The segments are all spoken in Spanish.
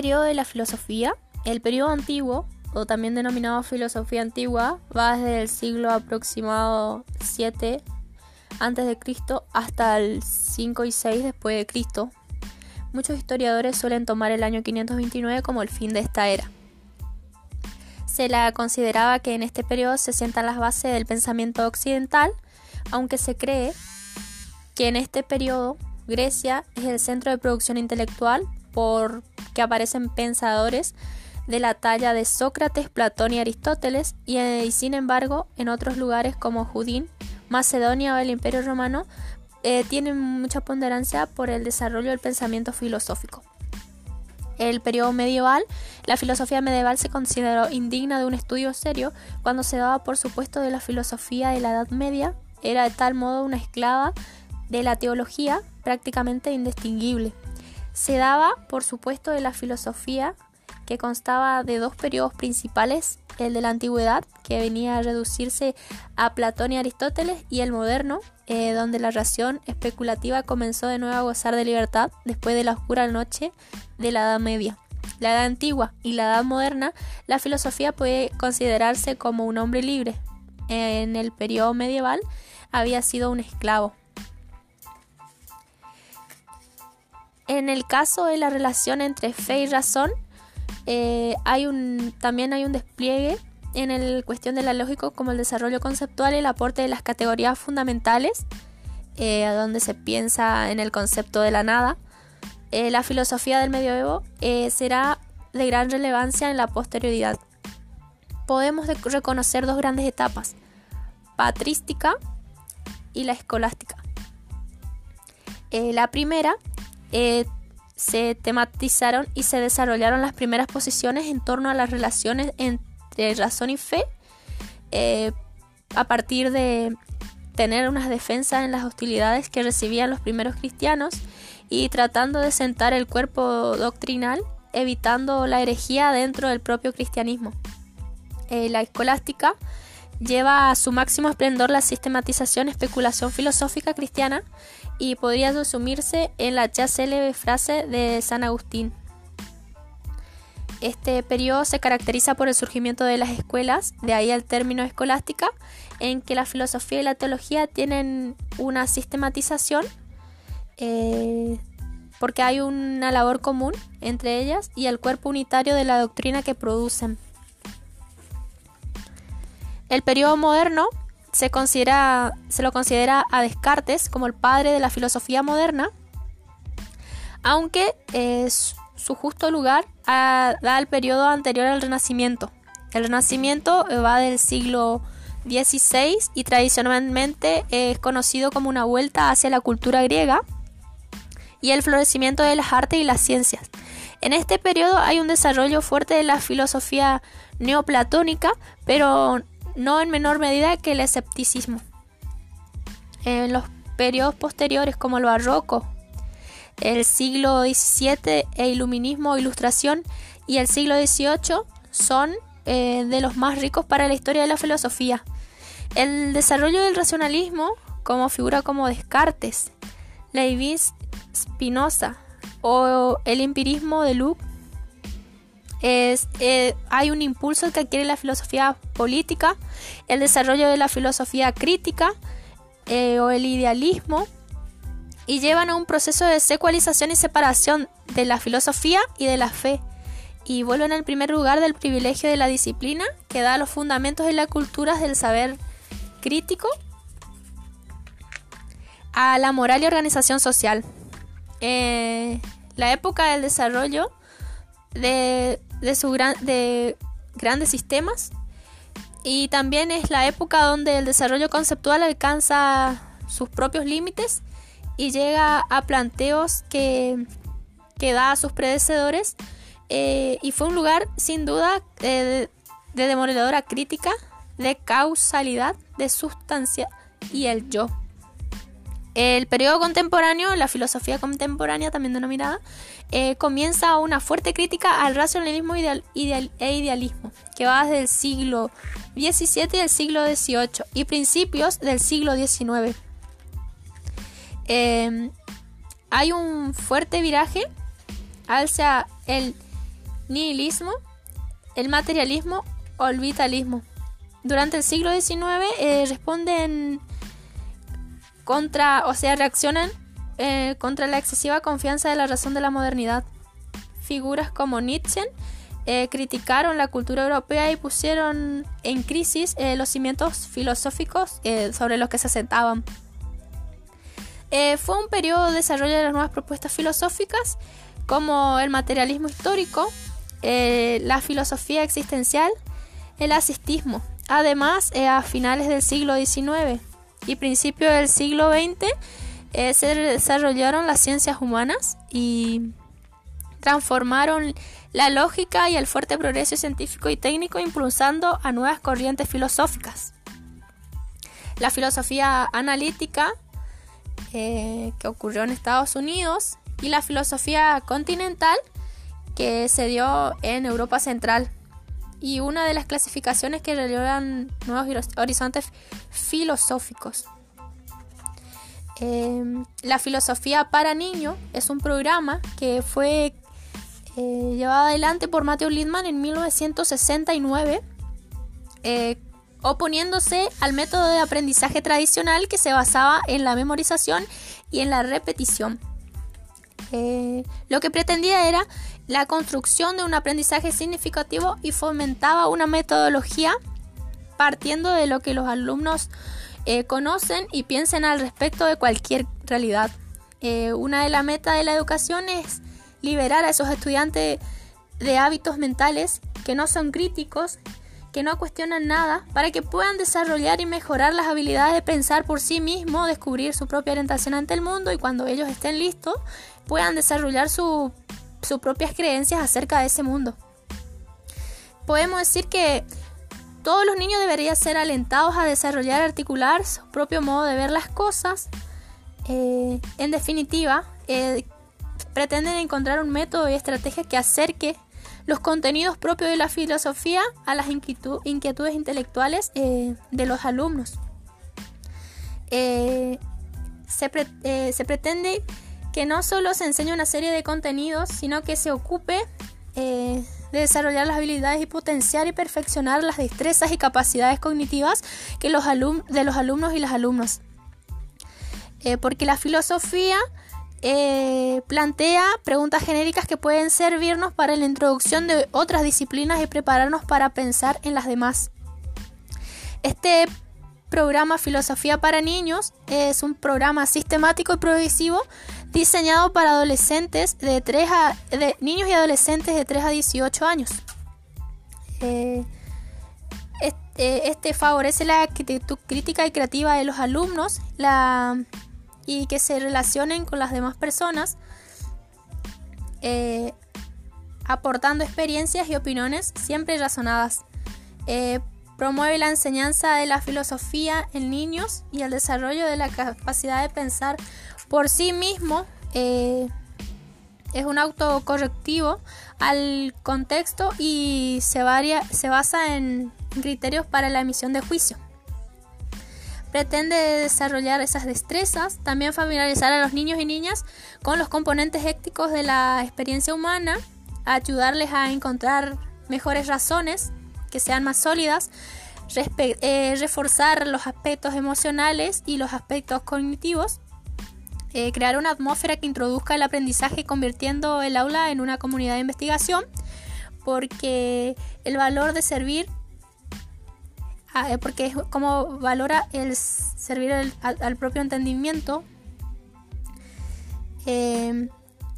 periodo de la filosofía, el periodo antiguo, o también denominado filosofía antigua, va desde el siglo aproximado 7 antes de Cristo hasta el 5 y 6 después de Cristo. Muchos historiadores suelen tomar el año 529 como el fin de esta era. Se la consideraba que en este periodo se sientan las bases del pensamiento occidental, aunque se cree que en este periodo Grecia es el centro de producción intelectual porque aparecen pensadores de la talla de Sócrates, Platón y Aristóteles, y, eh, sin embargo en otros lugares como Judín, Macedonia o el Imperio Romano eh, tienen mucha ponderancia por el desarrollo del pensamiento filosófico. El periodo medieval, la filosofía medieval se consideró indigna de un estudio serio cuando se daba por supuesto de la filosofía de la Edad Media, era de tal modo una esclava de la teología prácticamente indistinguible. Se daba, por supuesto, de la filosofía que constaba de dos periodos principales, el de la antigüedad, que venía a reducirse a Platón y Aristóteles, y el moderno, eh, donde la ración especulativa comenzó de nuevo a gozar de libertad después de la oscura noche de la Edad Media. La Edad Antigua y la Edad Moderna, la filosofía puede considerarse como un hombre libre. En el periodo medieval había sido un esclavo. En el caso de la relación entre fe y razón, eh, hay un, también hay un despliegue en el cuestión de la lógica como el desarrollo conceptual y el aporte de las categorías fundamentales, eh, donde se piensa en el concepto de la nada. Eh, la filosofía del medioevo será de gran relevancia en la posterioridad. Podemos reconocer dos grandes etapas, patrística y la escolástica. la primera eh, se tematizaron y se desarrollaron las primeras posiciones en torno a las relaciones entre razón y fe, eh, a partir de tener unas defensas en las hostilidades que recibían los primeros cristianos y tratando de sentar el cuerpo doctrinal, evitando la herejía dentro del propio cristianismo. Eh, la escolástica lleva a su máximo esplendor la sistematización especulación filosófica cristiana y podría resumirse en la ya célebre frase de San Agustín. Este periodo se caracteriza por el surgimiento de las escuelas, de ahí el término escolástica, en que la filosofía y la teología tienen una sistematización eh, porque hay una labor común entre ellas y el cuerpo unitario de la doctrina que producen. El periodo moderno se, considera, se lo considera a Descartes como el padre de la filosofía moderna, aunque es su justo lugar da al periodo anterior al Renacimiento. El Renacimiento va del siglo XVI y tradicionalmente es conocido como una vuelta hacia la cultura griega y el florecimiento de las artes y las ciencias. En este periodo hay un desarrollo fuerte de la filosofía neoplatónica, pero no en menor medida que el escepticismo. En los periodos posteriores como el barroco, el siglo XVII, e iluminismo, ilustración y el siglo XVIII son eh, de los más ricos para la historia de la filosofía. El desarrollo del racionalismo, como figura como Descartes, Leibniz, Spinoza o el empirismo de Luke es, eh, hay un impulso que adquiere la filosofía política, el desarrollo de la filosofía crítica eh, o el idealismo y llevan a un proceso de secualización y separación de la filosofía y de la fe y vuelven al primer lugar del privilegio de la disciplina que da los fundamentos de la cultura del saber crítico a la moral y organización social. Eh, la época del desarrollo de de, su gran, de grandes sistemas y también es la época donde el desarrollo conceptual alcanza sus propios límites y llega a planteos que, que da a sus predecesores eh, y fue un lugar sin duda de, de demoledora crítica de causalidad, de sustancia y el yo. El periodo contemporáneo, la filosofía contemporánea también denominada, eh, comienza una fuerte crítica al racionalismo ideal, e idealismo, que va desde el siglo XVII y el siglo XVIII y principios del siglo XIX. Em, hay un fuerte viraje hacia el nihilismo, el materialismo o el vitalismo. Durante el siglo XIX eh, responden contra, o sea, reaccionan eh, contra la excesiva confianza de la razón de la modernidad. Figuras como Nietzsche eh, criticaron la cultura europea y pusieron en crisis los cimientos filosóficos sobre los que se asentaban. fue un periodo de desarrollo de las nuevas propuestas filosóficas como el materialismo histórico, la filosofía existencial, el asistismo. Además, eh, a finales del siglo XIX y principios del siglo XX eh, se desarrollaron las ciencias humanas y transformaron la lógica y el fuerte progreso científico y técnico impulsando a nuevas corrientes filosóficas. La filosofía analítica eh, que ocurrió en Estados Unidos y la filosofía continental que se dio en Europa Central y una de las clasificaciones que relevan nuevos horizontes filosóficos. Em, la filosofía para niños es un programa que fue eh, llevado adelante por Matthew Littman en 1969, eh, oponiéndose al método de aprendizaje tradicional que se basaba en la memorización y en la repetición. Eh, lo que pretendía era la construcción de un aprendizaje significativo y fomentaba una metodología partiendo de lo que los alumnos eh, conocen y piensen al respecto de cualquier realidad. Eh, una de las metas de la educación es liberar a esos estudiantes de hábitos mentales que no son críticos, que no cuestionan nada, para que puedan desarrollar y mejorar las habilidades de pensar por sí mismos, descubrir su propia orientación ante el mundo y cuando ellos estén listos puedan desarrollar sus propias creencias acerca de ese mundo. Podemos decir que todos los niños deberían ser alentados a desarrollar articular su propio modo de ver las cosas. Eh, en definitiva, eh, pretenden encontrar un método y estrategia que acerque los contenidos propios de la filosofía a las inquietudes intelectuales eh, de los alumnos. se pretende que no solo se enseñe una serie de contenidos, sino que se ocupe eh, de desarrollar las habilidades y potenciar y perfeccionar las destrezas y capacidades cognitivas que los de los alumnos y las alumnas. Eh, porque la filosofía eh, plantea preguntas genéricas que pueden servirnos para la introducción de otras disciplinas y prepararnos para pensar en las demás. Este programa Filosofía para Niños es un programa sistemático y progresivo diseñado para adolescentes de 3 a de niños y adolescentes de 3 a 18 años. Eh, este, este, favorece la actitud crítica y creativa de los alumnos la, y que se relacionen con las demás personas, eh, aportando experiencias y opiniones siempre razonadas. Eh, promueve la enseñanza de la filosofía en niños y el desarrollo de la capacidad de pensar por sí mismo eh, es un autocorrectivo al contexto y se, se basa en criterios para la emisión de juicio. Pretende desarrollar esas destrezas, también familiarizar a los niños y niñas con los componentes éticos de la experiencia humana, ayudarles a encontrar mejores razones que sean más sólidas, eh, reforzar los aspectos emocionales y los aspectos cognitivos, eh, crear una atmósfera que introduzca el aprendizaje convirtiendo el aula en una comunidad de investigación, porque el valor de servir, ah, eh, porque es como valora el servir al, propio entendimiento.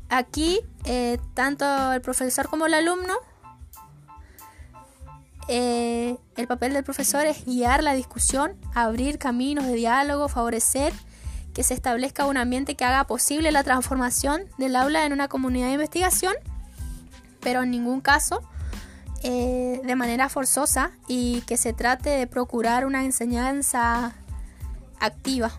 Aquí, tanto el profesor como el alumno el papel del profesor es guiar la discusión, abrir caminos de diálogo, favorecer que se establezca un ambiente que haga posible la transformación del aula en una comunidad de investigación, pero en ningún caso eh, de manera forzosa y que se trate de procurar una enseñanza activa.